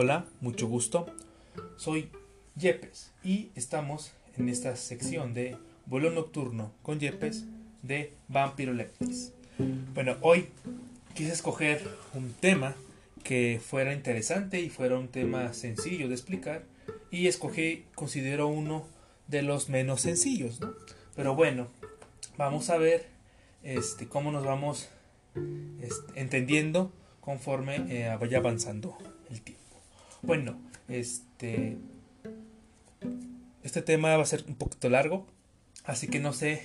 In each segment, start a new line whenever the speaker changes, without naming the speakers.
Hola, mucho gusto. Soy Yepes y estamos en esta sección de vuelo nocturno con Yepes de Vampiro Leptis. Bueno, hoy quise escoger un tema que fuera interesante y fuera un tema sencillo de explicar y escogí, considero uno de los menos sencillos, ¿no? Pero bueno, vamos a ver este, cómo nos vamos este, entendiendo conforme eh, vaya avanzando. Bueno, este, este tema va a ser un poquito largo, así que no sé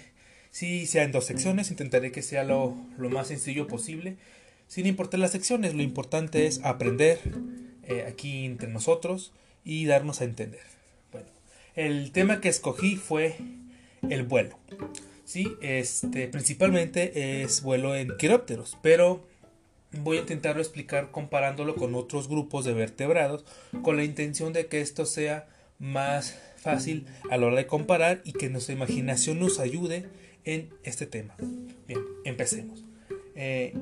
si sea en dos secciones, intentaré que sea lo, más sencillo posible, sin importar las secciones, lo importante es aprender eh, aquí entre nosotros y darnos a entender. Bueno, el tema que escogí fue el vuelo. Sí, este, principalmente es vuelo en quirópteros, pero voy a intentarlo explicar comparándolo con otros grupos de vertebrados con la intención de que esto sea más fácil a la hora de comparar y que nuestra imaginación nos ayude en este tema. Bien, empecemos. Eh,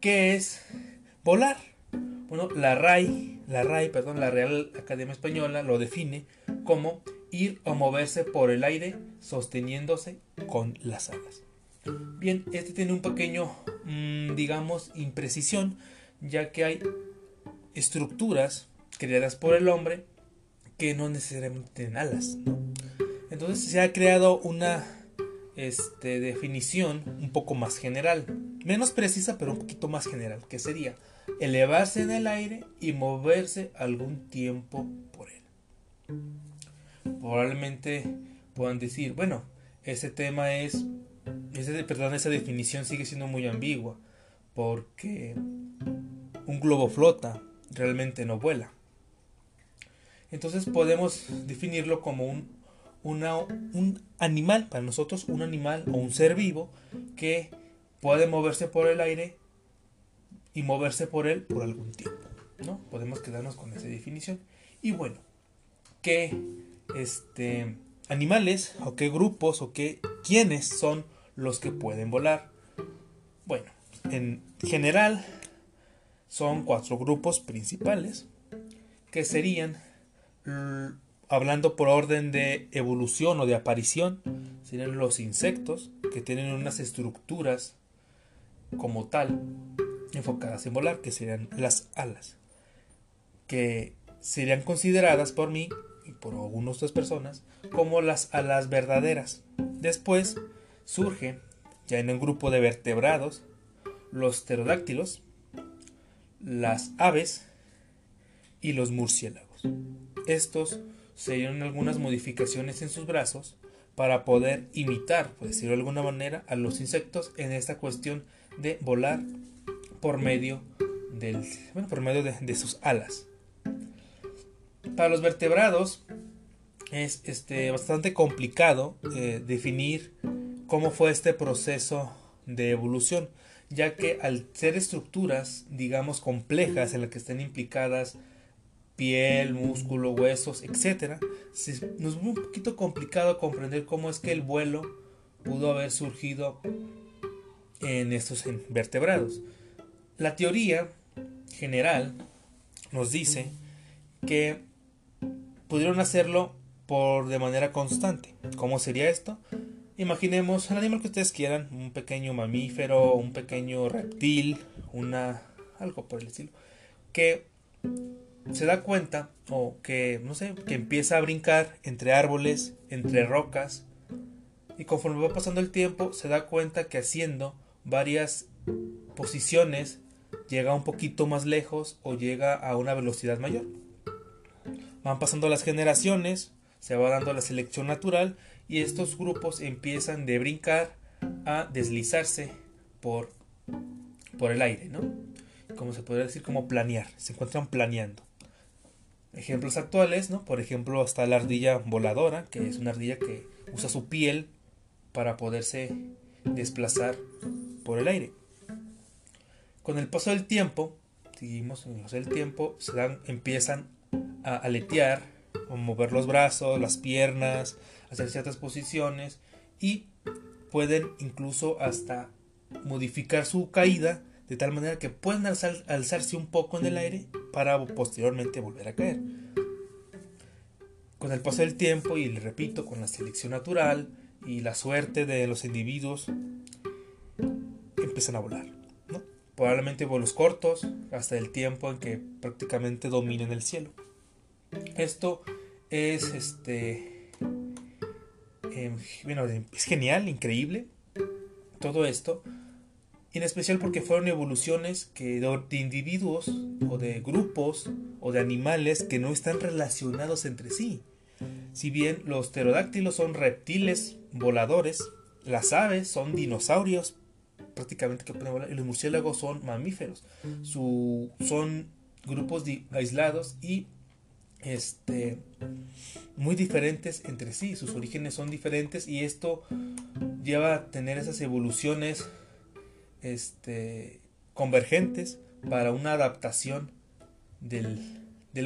¿Qué es volar? Bueno, la RAI, la RAI, perdón, la Real Academia Española lo define como ir o moverse por el aire sosteniéndose con las alas. Bien, este tiene un pequeño, mm, digamos, imprecisión, ya que hay estructuras creadas por el hombre que no necesariamente tienen alas. Entonces se ha creado una este, definición un poco más general, menos precisa pero un poquito más general, que sería elevarse en el aire y moverse algún tiempo por él. Probablemente puedan decir, bueno, ese tema es, ese, perdón, esa definición sigue siendo muy ambigua, porque un globo flota, realmente no vuela. Entonces podemos definirlo como un, un animal, para nosotros un animal o un ser vivo que puede moverse por el aire y moverse por él por algún tiempo. ¿no? Podemos quedarnos con esa definición. Y bueno, ¿qué este, animales o qué grupos o qué quiénes son los que pueden volar? Bueno, en general son cuatro grupos principales que serían hablando por orden de evolución o de aparición, serían los insectos que tienen unas estructuras como tal enfocadas en volar, que serían las alas, que serían consideradas por mí y por algunas otras personas como las alas verdaderas. Después surge, ya en un grupo de vertebrados, los pterodáctilos, las aves y los murciélagos. Estos serían algunas modificaciones en sus brazos para poder imitar, por decirlo de alguna manera, a los insectos en esta cuestión de volar por medio, del, por medio de, sus alas. Para los vertebrados es este, bastante complicado eh, definir cómo fue este proceso de evolución, ya que al ser estructuras, digamos, complejas en las que estén implicadas piel, músculo, huesos, etc., nos es un poquito complicado comprender cómo es que el vuelo pudo haber surgido en estos vertebrados. La teoría general nos dice que pudieron hacerlo por de manera constante. ¿Cómo sería esto? Imaginemos el animal que ustedes quieran, un pequeño mamífero, un pequeño reptil, una algo por el estilo, que se da cuenta o que no sé, que empieza a brincar entre árboles, entre rocas y conforme va pasando el tiempo se da cuenta que haciendo varias posiciones llega un poquito más lejos o llega a una velocidad mayor. Van pasando las generaciones, se va dando la selección natural y estos grupos empiezan de brincar a deslizarse por, por el aire, ¿no? Como se podría decir, como planear, se encuentran planeando. Ejemplos actuales, ¿no? Por ejemplo, está la ardilla voladora, que es una ardilla que usa su piel para poderse desplazar por el aire. Con el paso del tiempo, seguimos con el paso del tiempo, se dan, empiezan a aletear, a mover los brazos, las piernas, hacer ciertas posiciones y pueden incluso hasta modificar su caída de tal manera que pueden alzarse un poco en el aire para posteriormente volver a caer. Con el paso del tiempo, y le repito, con la selección natural y la suerte de los individuos, empiezan a volar. Probablemente vuelos cortos, hasta el tiempo en que prácticamente dominen el cielo. Esto es este. Em, bueno, es genial, increíble. Todo esto en especial porque fueron evoluciones que de individuos o de grupos o de animales que no están relacionados entre sí. Si bien los pterodáctilos son reptiles voladores, las aves son dinosaurios prácticamente que pueden volar y los murciélagos son mamíferos. son grupos aislados y este muy diferentes entre sí, sus orígenes son diferentes y esto lleva a tener esas evoluciones este, convergentes para una adaptación del,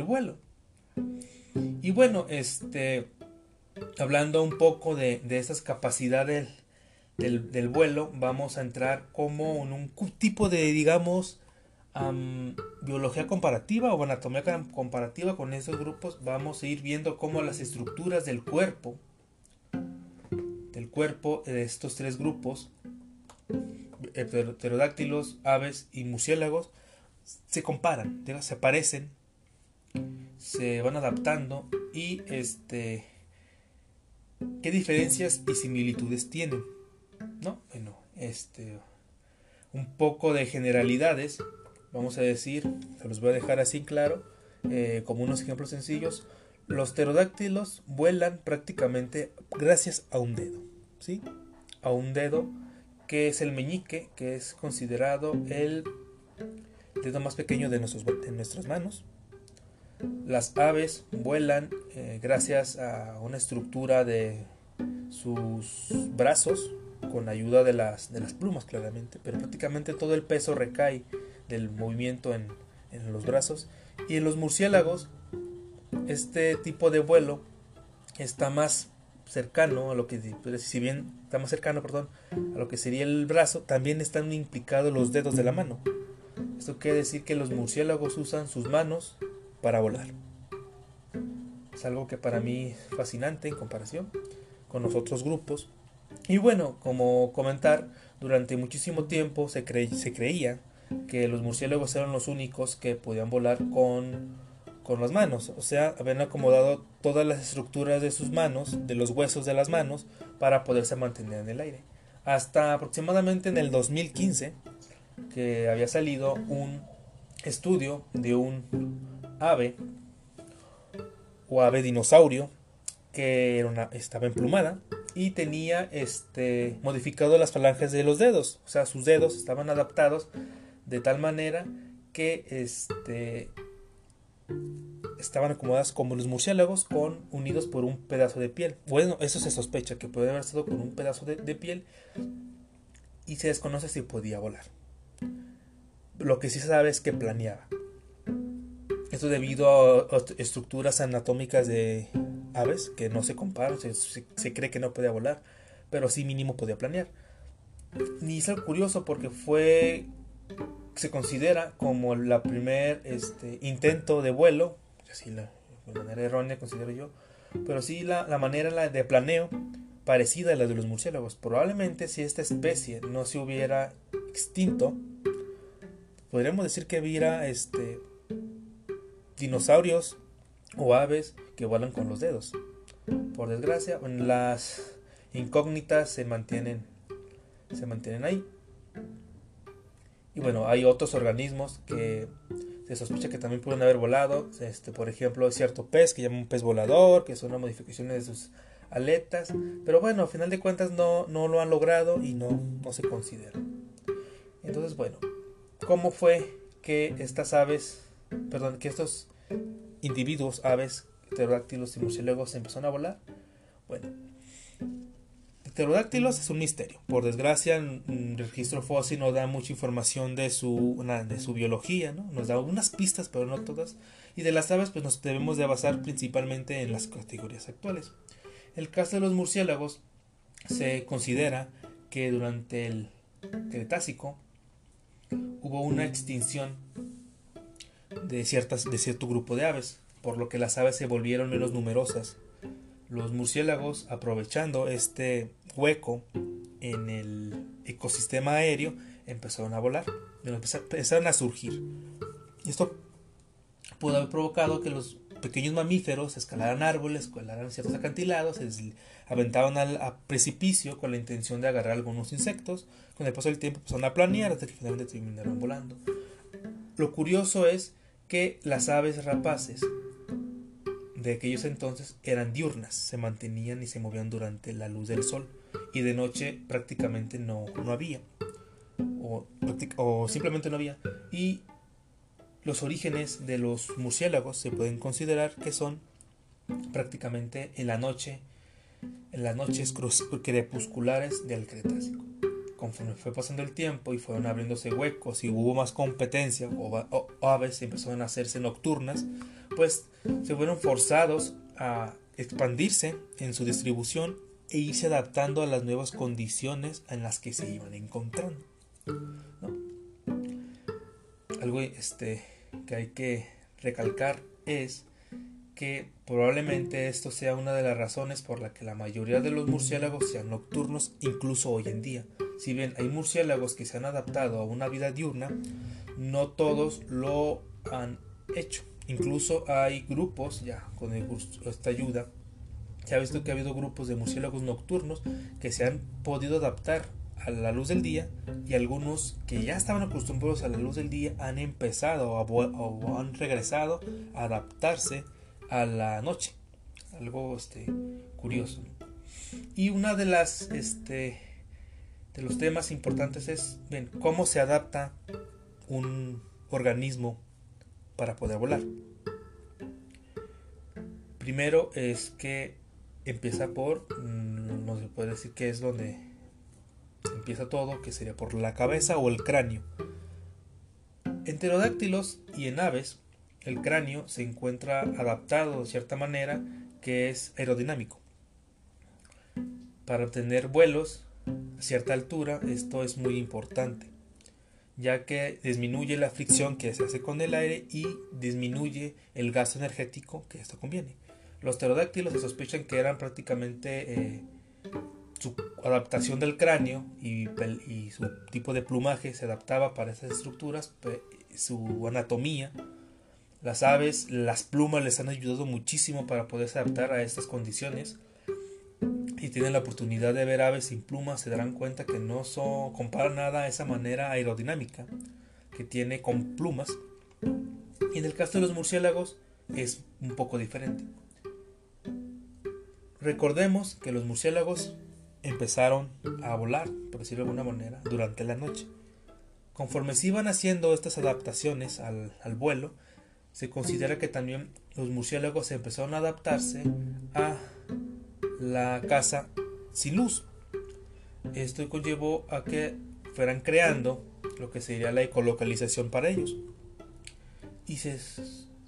vuelo. Y bueno, este, hablando un poco de, de esas capacidades del, vuelo, vamos a entrar como en un tipo de, digamos, biología comparativa o anatomía comparativa con esos grupos. Vamos a ir viendo cómo las estructuras del cuerpo, del cuerpo de estos tres grupos, pterodáctilos, aves y murciélagos se comparan, se parecen, se van adaptando y este qué diferencias y similitudes tienen, ¿no? Bueno, este un poco de generalidades, vamos a decir, se los voy a dejar así claro, eh, como unos ejemplos sencillos. Los pterodáctilos vuelan prácticamente gracias a un dedo, ¿sí? A un dedo que es el meñique, que es considerado el dedo más pequeño de, nuestras manos. Las aves vuelan eh, gracias a una estructura de sus brazos con ayuda de las, de las plumas claramente, pero prácticamente todo el peso recae del movimiento en, en los brazos. Y en los murciélagos, este tipo de vuelo está más cercano a lo que, si bien está más cercano, perdón, a lo que sería el brazo, también están implicados los dedos de la mano. Esto quiere decir que los murciélagos usan sus manos para volar. Es algo que para mí es fascinante en comparación con los otros grupos. Y bueno, como comentar, durante muchísimo tiempo se, se creía que los murciélagos eran los únicos que podían volar con con las manos, o sea, habían acomodado todas las estructuras de sus manos, de los huesos de las manos, para poderse mantener en el aire. Hasta aproximadamente en el 2015, que había salido un estudio de un ave o ave dinosaurio que estaba emplumada y tenía este modificado las falanges de los dedos, o sea, sus dedos estaban adaptados de tal manera que este estaban acomodadas como los murciélagos con unidos por un pedazo de piel. Bueno, eso se sospecha que puede haber estado con un pedazo de, piel y se desconoce si podía volar. Lo que sí se sabe es que planeaba. Esto debido a, estructuras anatómicas de aves que no se comparan, se, cree que no podía volar, pero sí mínimo podía planear. Y es algo curioso porque fue se considera como la primer este, intento de vuelo, así la, de manera errónea considero yo, pero sí la, manera de planeo parecida a la de los murciélagos. Probablemente si esta especie no se hubiera extinto, podríamos decir que hubiera este, dinosaurios o aves que vuelan con los dedos. Por desgracia, las incógnitas se mantienen, se mantienen ahí. Y bueno, hay otros organismos que se sospecha que también pueden haber volado. Este, por ejemplo, cierto pez que llama un pez volador, que son una modificaciones de sus aletas. Pero bueno, a final de cuentas no, no lo han logrado y no, no se considera. Entonces, bueno, ¿cómo fue que estas aves, perdón, que estos individuos, aves, pterodáctilos y murciélagos empezaron a volar? Bueno, pterodáctilos es un misterio. Por desgracia, el registro fósil no da mucha información de su, de su biología, ¿no? Nos da algunas pistas, pero no todas. Y de las aves, pues nos debemos de basar principalmente en las categorías actuales. El caso de los murciélagos se considera que durante el Cretácico hubo una extinción de, ciertas, de cierto grupo de aves, por lo que las aves se volvieron menos numerosas. Los murciélagos, aprovechando este hueco en el ecosistema aéreo, empezaron a volar, empezaron a surgir. Esto pudo haber provocado que los pequeños mamíferos escalaran árboles, escalaran ciertos acantilados, se aventaban al precipicio con la intención de agarrar algunos insectos. Con el paso del tiempo empezaron a planear hasta que finalmente terminaron volando. Lo curioso es que las aves rapaces de aquellos entonces eran diurnas, se mantenían y se movían durante la luz del sol y de noche prácticamente no, no había o, o simplemente no había. Y los orígenes de los murciélagos se pueden considerar que son prácticamente en la noche en las noches crepusculares del Cretácico conforme fue pasando el tiempo y fueron abriéndose huecos y hubo más competencia o, aves empezaron a hacerse nocturnas, pues se fueron forzados a expandirse en su distribución e irse adaptando a las nuevas condiciones en las que se iban encontrando. Algo este, que hay que recalcar es que probablemente esto sea una de las razones por la que la mayoría de los murciélagos sean nocturnos incluso hoy en día. Si bien hay murciélagos que se han adaptado a una vida diurna, no todos lo han hecho. Incluso hay grupos, ya con esta ayuda, se ha visto que ha habido grupos de murciélagos nocturnos que se han podido adaptar a la luz del día y algunos que ya estaban acostumbrados a la luz del día han empezado o han regresado a adaptarse a la noche. Algo este, curioso. Y una de las este, de los temas importantes es ven, cómo se adapta un organismo para poder volar. Primero es que empieza por, mm, no se puede decir que es donde empieza todo, que sería por la cabeza o el cráneo. En pterodáctilos y en aves, el cráneo se encuentra adaptado de cierta manera que es aerodinámico. Para obtener vuelos a cierta altura, esto es muy importante, ya que disminuye la fricción que se hace con el aire y disminuye el gasto energético que esto conviene. Los pterodáctilos se sospechan que eran prácticamente eh, su adaptación del cráneo y, y, su tipo de plumaje se adaptaba para esas estructuras, su anatomía. Las aves, las plumas les han ayudado muchísimo para poderse adaptar a estas condiciones y tienen la oportunidad de ver aves sin plumas se darán cuenta que no son, compara nada a esa manera aerodinámica que tiene con plumas. Y en el caso de los murciélagos es un poco diferente. Recordemos que los murciélagos empezaron a volar, por decirlo de alguna manera, durante la noche. Conforme se iban haciendo estas adaptaciones al, al vuelo, se considera que también los murciélagos empezaron a adaptarse a la casa sin luz. Esto conllevó a que fueran creando lo que sería la ecolocalización para ellos. Y se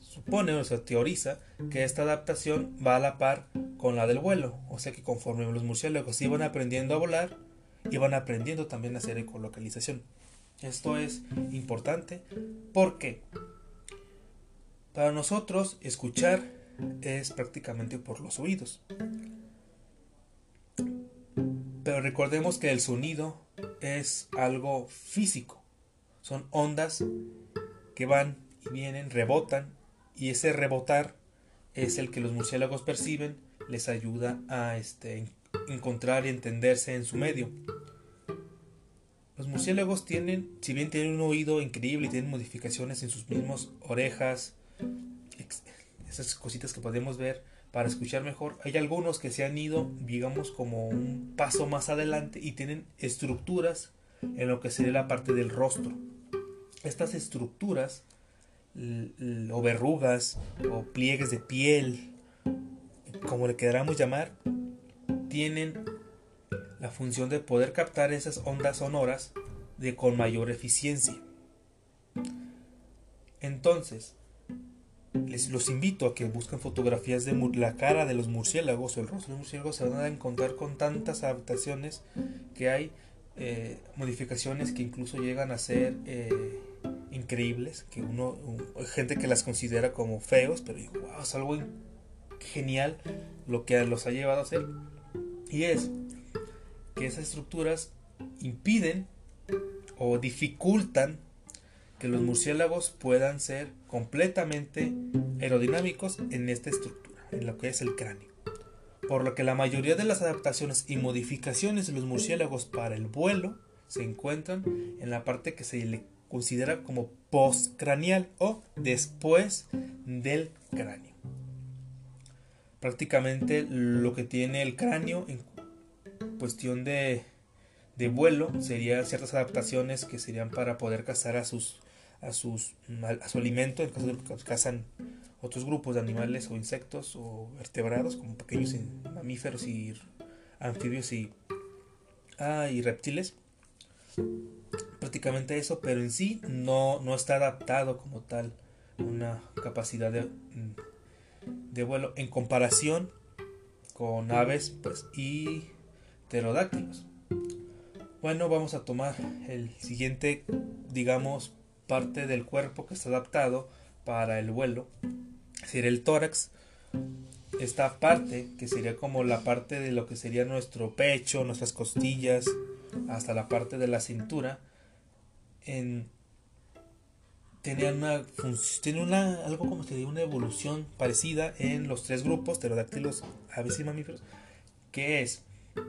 supone o se teoriza que esta adaptación va a la par con la del vuelo. O sea que conforme los murciélagos iban aprendiendo a volar, iban aprendiendo también a hacer ecolocalización. Esto es importante porque para nosotros escuchar es prácticamente por los oídos. Pero recordemos que el sonido es algo físico. Son ondas que van y vienen, rebotan, y ese rebotar es el que los murciélagos perciben, les ayuda a este, encontrar y entenderse en su medio. Los murciélagos tienen, si bien tienen un oído increíble y tienen modificaciones en sus mismas orejas, esas cositas que podemos ver, para escuchar mejor. Hay algunos que se han ido, digamos, como un paso más adelante y tienen estructuras en lo que sería la parte del rostro. Estas estructuras, o verrugas, o pliegues de piel, como le queramos llamar, tienen la función de poder captar esas ondas sonoras de con mayor eficiencia. Entonces, los invito a que busquen fotografías de la cara de los murciélagos o el rostro de murciélagos se van a encontrar con tantas adaptaciones que hay eh, modificaciones que incluso llegan a ser eh, increíbles, que uno, gente que las considera como feos, pero wow, es algo genial lo que los ha llevado a hacer. Y es que esas estructuras impiden o dificultan que los murciélagos puedan ser completamente aerodinámicos en esta estructura, en lo que es el cráneo. Por lo que la mayoría de las adaptaciones y modificaciones de los murciélagos para el vuelo se encuentran en la parte que se le considera como postcranial o después del cráneo. Prácticamente lo que tiene el cráneo en cuestión de, de vuelo serían ciertas adaptaciones que serían para poder cazar a sus a sus a su alimento en caso de que cazan otros grupos de animales o insectos o vertebrados como pequeños mamíferos y anfibios y, ah, y reptiles prácticamente eso pero en sí no, no está adaptado como tal una capacidad de, de vuelo en comparación con aves pues, y pterodáctilos. Bueno, vamos a tomar el siguiente, digamos, parte del cuerpo que está adaptado para el vuelo. Sería el tórax. Esta parte, que sería como la parte de lo que sería nuestro pecho, nuestras costillas, hasta la parte de la cintura, en, tenía una, tiene una algo como se una evolución parecida en los tres grupos pterodáctilos, aves y mamíferos, que es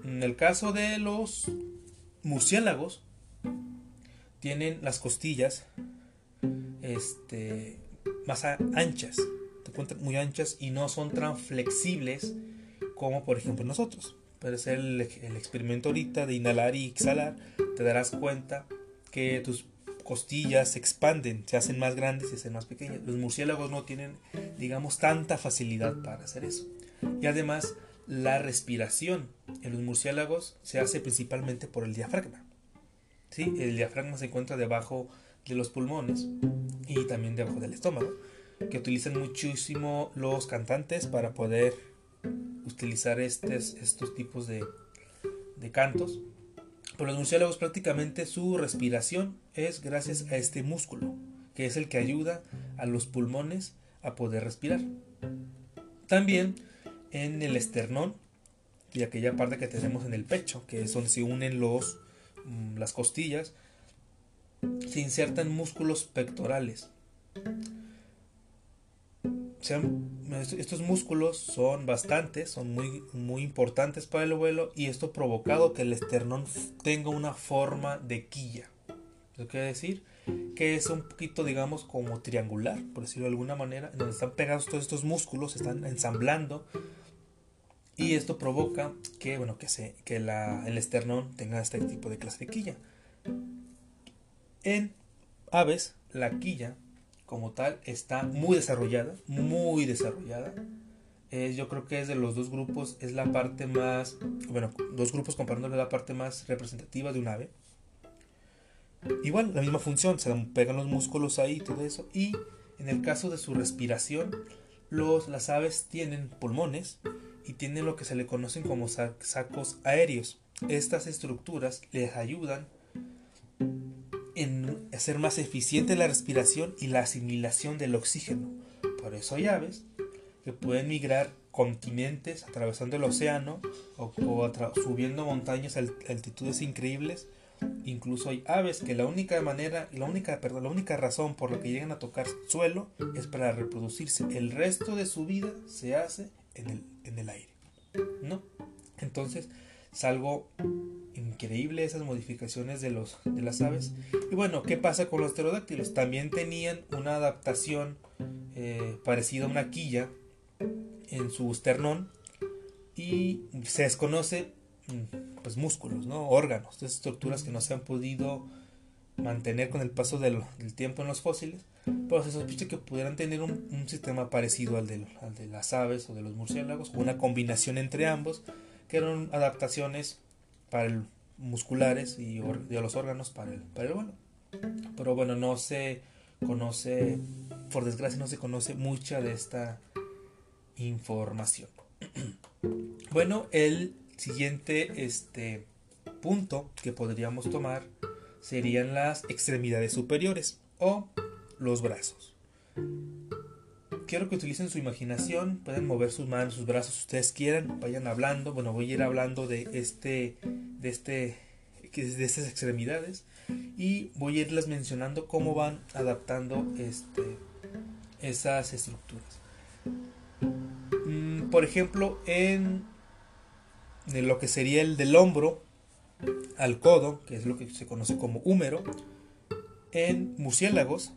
en el caso de los murciélagos, tienen las costillas este, más anchas, muy anchas y no son tan flexibles como por ejemplo nosotros. Puedes hacer el, el experimento ahorita de inhalar y exhalar, te darás cuenta que tus costillas se expanden, se hacen más grandes se hacen más pequeñas. Los murciélagos no tienen, digamos, tanta facilidad para hacer eso. Y además, la respiración en los murciélagos se hace principalmente por el diafragma. ¿Sí? El diafragma se encuentra debajo de los pulmones y también debajo del estómago, que utilizan muchísimo los cantantes para poder utilizar estos, tipos de, de cantos. Por los murciélagos prácticamente su respiración es gracias a este músculo, que es el que ayuda a los pulmones a poder respirar. También en el esternón y aquella parte que tenemos en el pecho, que es donde se unen los, las costillas, se insertan músculos pectorales. estos músculos son bastantes, son muy, muy importantes para el vuelo y esto ha provocado que el esternón tenga una forma de quilla. ¿Eso quiere decir? Que es un poquito, digamos, como triangular, por decirlo de alguna manera, donde están pegados todos estos músculos, están ensamblando y esto provoca que, bueno, que, se, que la, el esternón tenga este tipo de clase de quilla. En aves, la quilla como tal está muy desarrollada, muy desarrollada. yo creo que es de los dos grupos, es la parte más, bueno, dos grupos comparándole la parte más representativa de un ave. Igual, la misma función, se pegan los músculos ahí, todo eso. Y en el caso de su respiración, los, las aves tienen pulmones y tienen lo que se le conocen como sacos aéreos. Estas estructuras les ayudan en hacer más eficiente la respiración y la asimilación del oxígeno. Por eso hay aves que pueden migrar continentes atravesando el océano o, subiendo montañas a altitudes increíbles. Incluso hay aves que la única manera, la única, perdón, la única razón por la que llegan a tocar suelo es para reproducirse. El resto de su vida se hace en el en el aire. ¿No? Entonces es algo increíble esas modificaciones de, los, de las aves. Y bueno, ¿qué pasa con los pterodáctilos? También tenían una adaptación eh, parecida a una quilla en su esternón y se desconoce mm, pues músculos, ¿no? órganos, estructuras que no se han podido mantener con el paso del, tiempo en los fósiles, pero se sospecha que pudieran tener un, sistema parecido al, al, de las aves o de los murciélagos, una combinación entre ambos, que eran adaptaciones para el, musculares y de los órganos para el, para el vuelo. Pero bueno, no se conoce, por desgracia no se conoce mucha de esta información. bueno, el siguiente este, punto que podríamos tomar serían las extremidades superiores o los brazos. Quiero que utilicen su imaginación, pueden mover sus manos, sus brazos si ustedes quieran, vayan hablando. Bueno, voy a ir hablando de este, de este, de estas extremidades y voy a irles mencionando cómo van adaptando este, esas estructuras. Mm, por ejemplo, en lo que sería el del hombro al codo, que es lo que se conoce como húmero, en murciélagos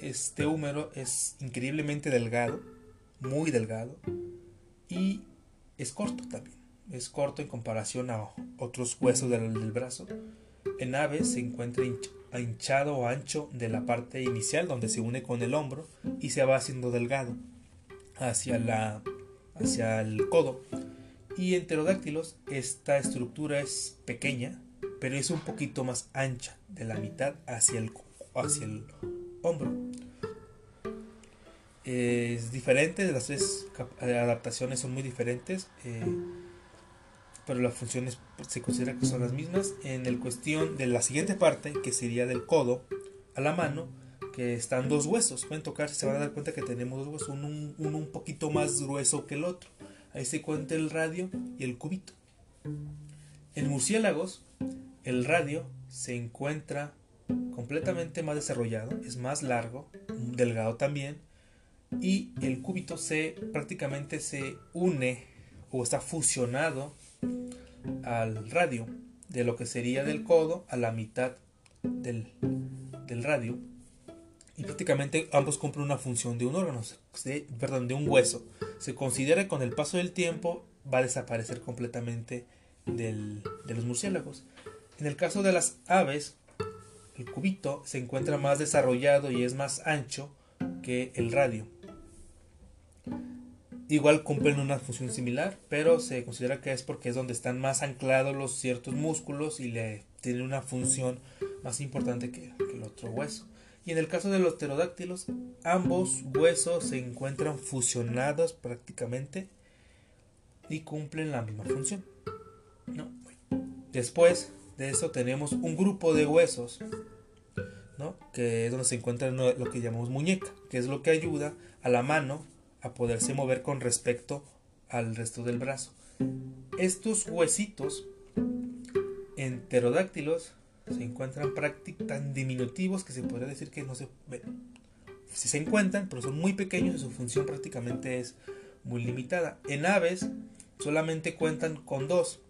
este húmero es increíblemente delgado, muy delgado, y es corto también. Es corto en comparación a otros huesos del, brazo. En aves se encuentra hinchado o ancho de la parte inicial donde se une con el hombro y se va haciendo delgado hacia, la, hacia el codo. Y en pterodáctilos esta estructura es pequeña, pero es un poquito más ancha de la mitad hacia el, hacia el hombro. Es diferente, las tres eh, adaptaciones son muy diferentes, eh, pero las funciones se considera que son las mismas. En el cuestión de la siguiente parte, que sería del codo a la mano, que están dos huesos. Pueden tocarse, se van a dar cuenta que tenemos dos huesos, uno, uno un poquito más grueso que el otro. Ahí se cuenta el radio y el cubito. En murciélagos, el radio se encuentra completamente más desarrollado, es más largo, delgado también, y el cúbito se prácticamente se une o está fusionado al radio, de lo que sería del codo a la mitad del, del radio. Y prácticamente ambos cumplen una función de un órgano, perdón, de un hueso. Se considera que con el paso del tiempo va a desaparecer completamente del, de los murciélagos. En el caso de las aves, el cubito se encuentra más desarrollado y es más ancho que el radio. Igual cumplen una función similar, pero se considera que es porque es donde están más anclados los ciertos músculos y le tienen una función más importante que, el otro hueso. En el caso de los pterodáctilos, ambos huesos se encuentran fusionados prácticamente y cumplen la misma función. Después de eso tenemos un grupo de huesos, ¿no? que es donde se encuentra lo que llamamos muñeca, que es lo que ayuda a la mano a poderse mover con respecto al resto del brazo. Estos huesitos en pterodáctilos se encuentran prácticamente tan diminutivos que se podría decir que no se. Si se encuentran, pero son muy pequeños y su función prácticamente es muy limitada. En aves solamente cuentan con dos,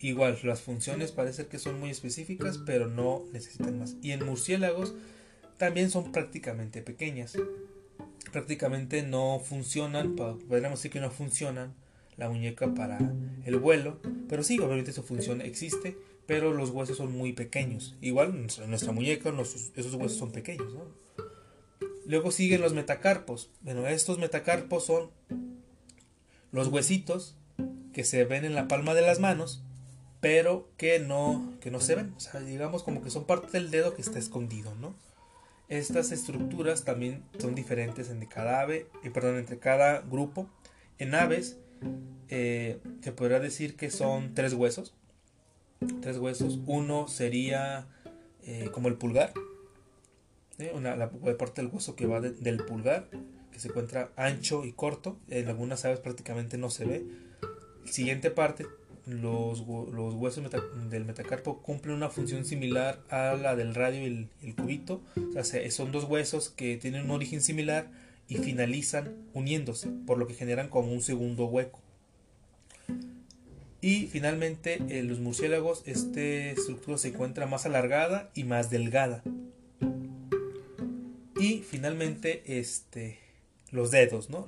Igual, las funciones parece que son muy específicas, pero no necesitan más. Y en murciélagos también son prácticamente pequeñas. Prácticamente no funcionan, podríamos decir que no funcionan la muñeca para el vuelo, pero sí, obviamente su función existe, pero los huesos son muy pequeños. Igual en nuestra muñeca esos huesos son pequeños. Luego siguen los metacarpos. Bueno, estos metacarpos son los huesitos que se ven en la palma de las manos pero que no, que no se ven. O sea, digamos como que son parte del dedo que está escondido, ¿no? Estas estructuras también son diferentes entre cada ave, eh, perdón, entre cada grupo. En aves eh, se podría decir que son tres huesos. Tres huesos. Uno sería eh, como el pulgar. Una, la parte del hueso que va del pulgar, que se encuentra ancho y corto. En algunas aves prácticamente no se ve. Siguiente parte los, los huesos del metacarpo cumplen una función similar a la del radio y el, cubito. O sea, son dos huesos que tienen un origen similar y finalizan uniéndose, por lo que generan como un segundo hueco. Y finalmente, en los murciélagos, esta estructura se encuentra más alargada y más delgada. Y finalmente, este, los dedos, ¿no?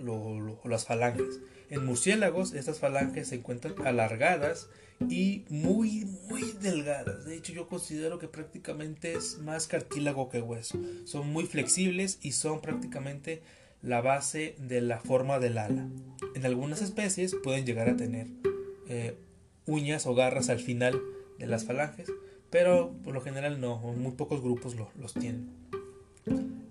las falanges. En murciélagos estas falanges se encuentran alargadas y muy muy delgadas. De hecho yo considero que prácticamente es más cartílago que hueso. Son muy flexibles y son prácticamente la base de la forma del ala. En algunas especies pueden llegar a tener eh, uñas o garras al final de las falanges, pero por lo general no, muy pocos grupos los tienen.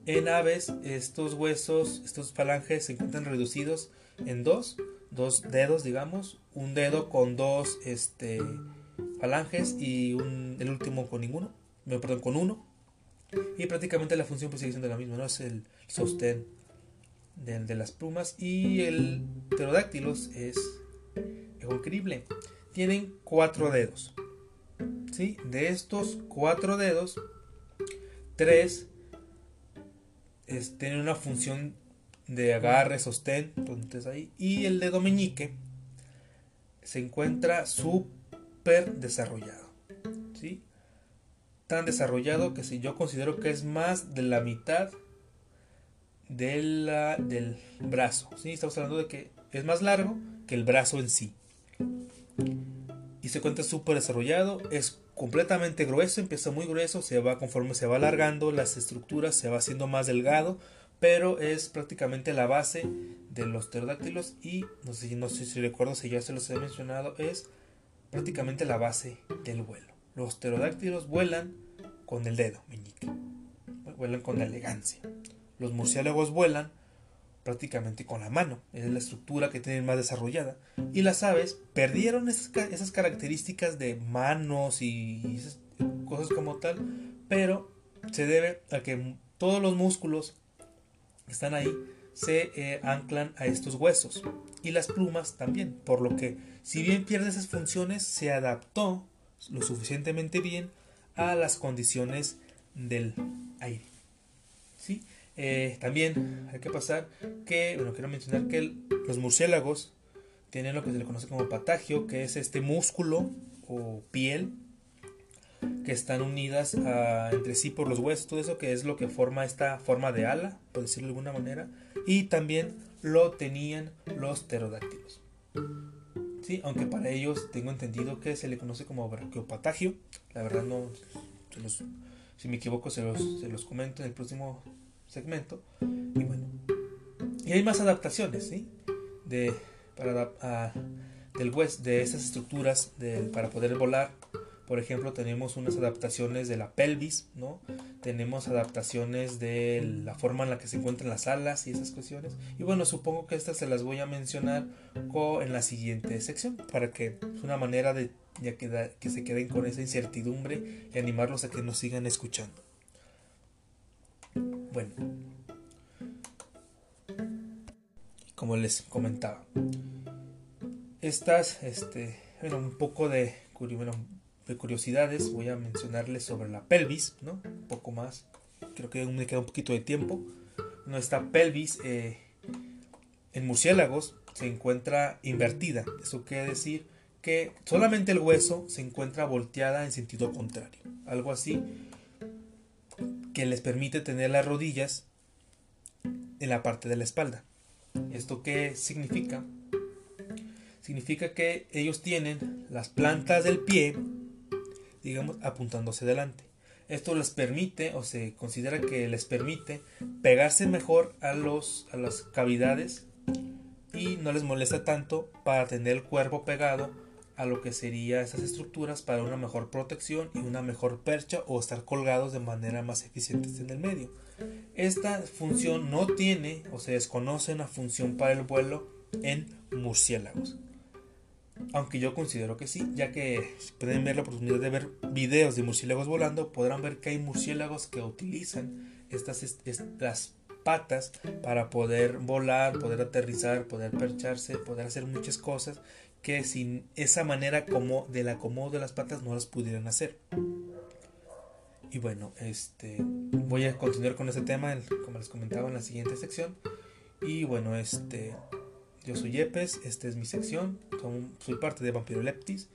En aves estos huesos, estos falanges se encuentran reducidos en dos, dos dedos, digamos, un dedo con dos, este, falanges y el último con ninguno, perdón, con uno. Y prácticamente la función pues sigue la misma, ¿no? Es el sostén de, las plumas y el pterodáctilos es, es increíble. Tienen cuatro dedos. ¿sí? De estos cuatro dedos, tres tienen una función de agarre, sostén, ahí, y el dedo meñique se encuentra súper desarrollado, ¿sí? Tan desarrollado que si yo considero que es más de la mitad de del brazo, ¿sí? Estamos hablando de que es más largo que el brazo en sí. Y se encuentra súper desarrollado, es completamente grueso, empieza muy grueso, se va conforme se va alargando las estructuras, se va haciendo más delgado, pero es prácticamente la base de los pterodáctilos y no sé, sé si recuerdo si ya se los he mencionado, es prácticamente la base del vuelo. Los pterodáctilos vuelan con el dedo meñique, vuelan con elegancia. Los murciélagos vuelan prácticamente con la mano, es la estructura que tienen más desarrollada. Y las aves perdieron esas, características de manos y esas cosas como tal, pero se debe a que todos los músculos que están ahí se eh, anclan a estos huesos y las plumas también, por lo que si bien pierde esas funciones, se adaptó lo suficientemente bien a las condiciones del aire. Eh, también hay que pasar que, bueno, quiero mencionar que los murciélagos tienen lo que se le conoce como patagio, que es este músculo o piel que están unidas entre sí por los huesos, todo eso que es lo que forma esta forma de ala, por decirlo de alguna manera, y también lo tenían los pterodáctilos. Sí, aunque para ellos tengo entendido que se le conoce como brachiopatagio, la verdad no, si me equivoco se los, se los comento en el próximo segmento. Y bueno, y hay más adaptaciones, ¿sí? De, para, del west, de esas estructuras para poder volar. Por ejemplo, tenemos unas adaptaciones de la pelvis, ¿no? Tenemos adaptaciones de la forma en la que se encuentran las alas y esas cuestiones. Y bueno, supongo que estas se las voy a mencionar en la siguiente sección para que es una manera de ya que, que se queden con esa incertidumbre y animarlos a que nos sigan escuchando. Bueno, como les comentaba, estas, este, bueno, un poco de, de curiosidades, voy a mencionarles sobre la pelvis, ¿no? Un poco más, creo que me queda un poquito de tiempo. Nuestra pelvis eh, en murciélagos se encuentra invertida, eso quiere decir que solamente el hueso se encuentra volteada en sentido contrario, algo así que les permite tener las rodillas en la parte de la espalda. ¿Esto qué significa? Significa que ellos tienen las plantas del pie, digamos, apuntándose delante. Esto les permite, o se considera que les permite, pegarse mejor a, los, a las cavidades y no les molesta tanto para tener el cuerpo pegado a lo que serían esas estructuras para una mejor protección y una mejor percha o estar colgados de manera más eficiente en el medio. Esta función no tiene o se desconoce una función para el vuelo en murciélagos. Aunque yo considero que sí, ya que pueden ver la oportunidad de ver videos de murciélagos volando, podrán ver que hay murciélagos que utilizan estas, estas patas para poder volar, poder aterrizar, poder percharse, poder hacer muchas cosas que sin esa manera como del acomodo de las patas no las pudieran hacer. Y bueno, este voy a continuar con este tema, como les comentaba en la siguiente sección. Y bueno, este yo soy Yepes, esta es mi sección, soy parte de Vampiro Leptis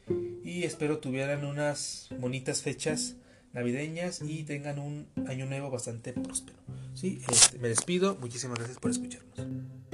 y espero tuvieran unas bonitas fechas navideñas y tengan un año nuevo bastante próspero. ¿sí? Este, me despido, muchísimas gracias por escucharnos.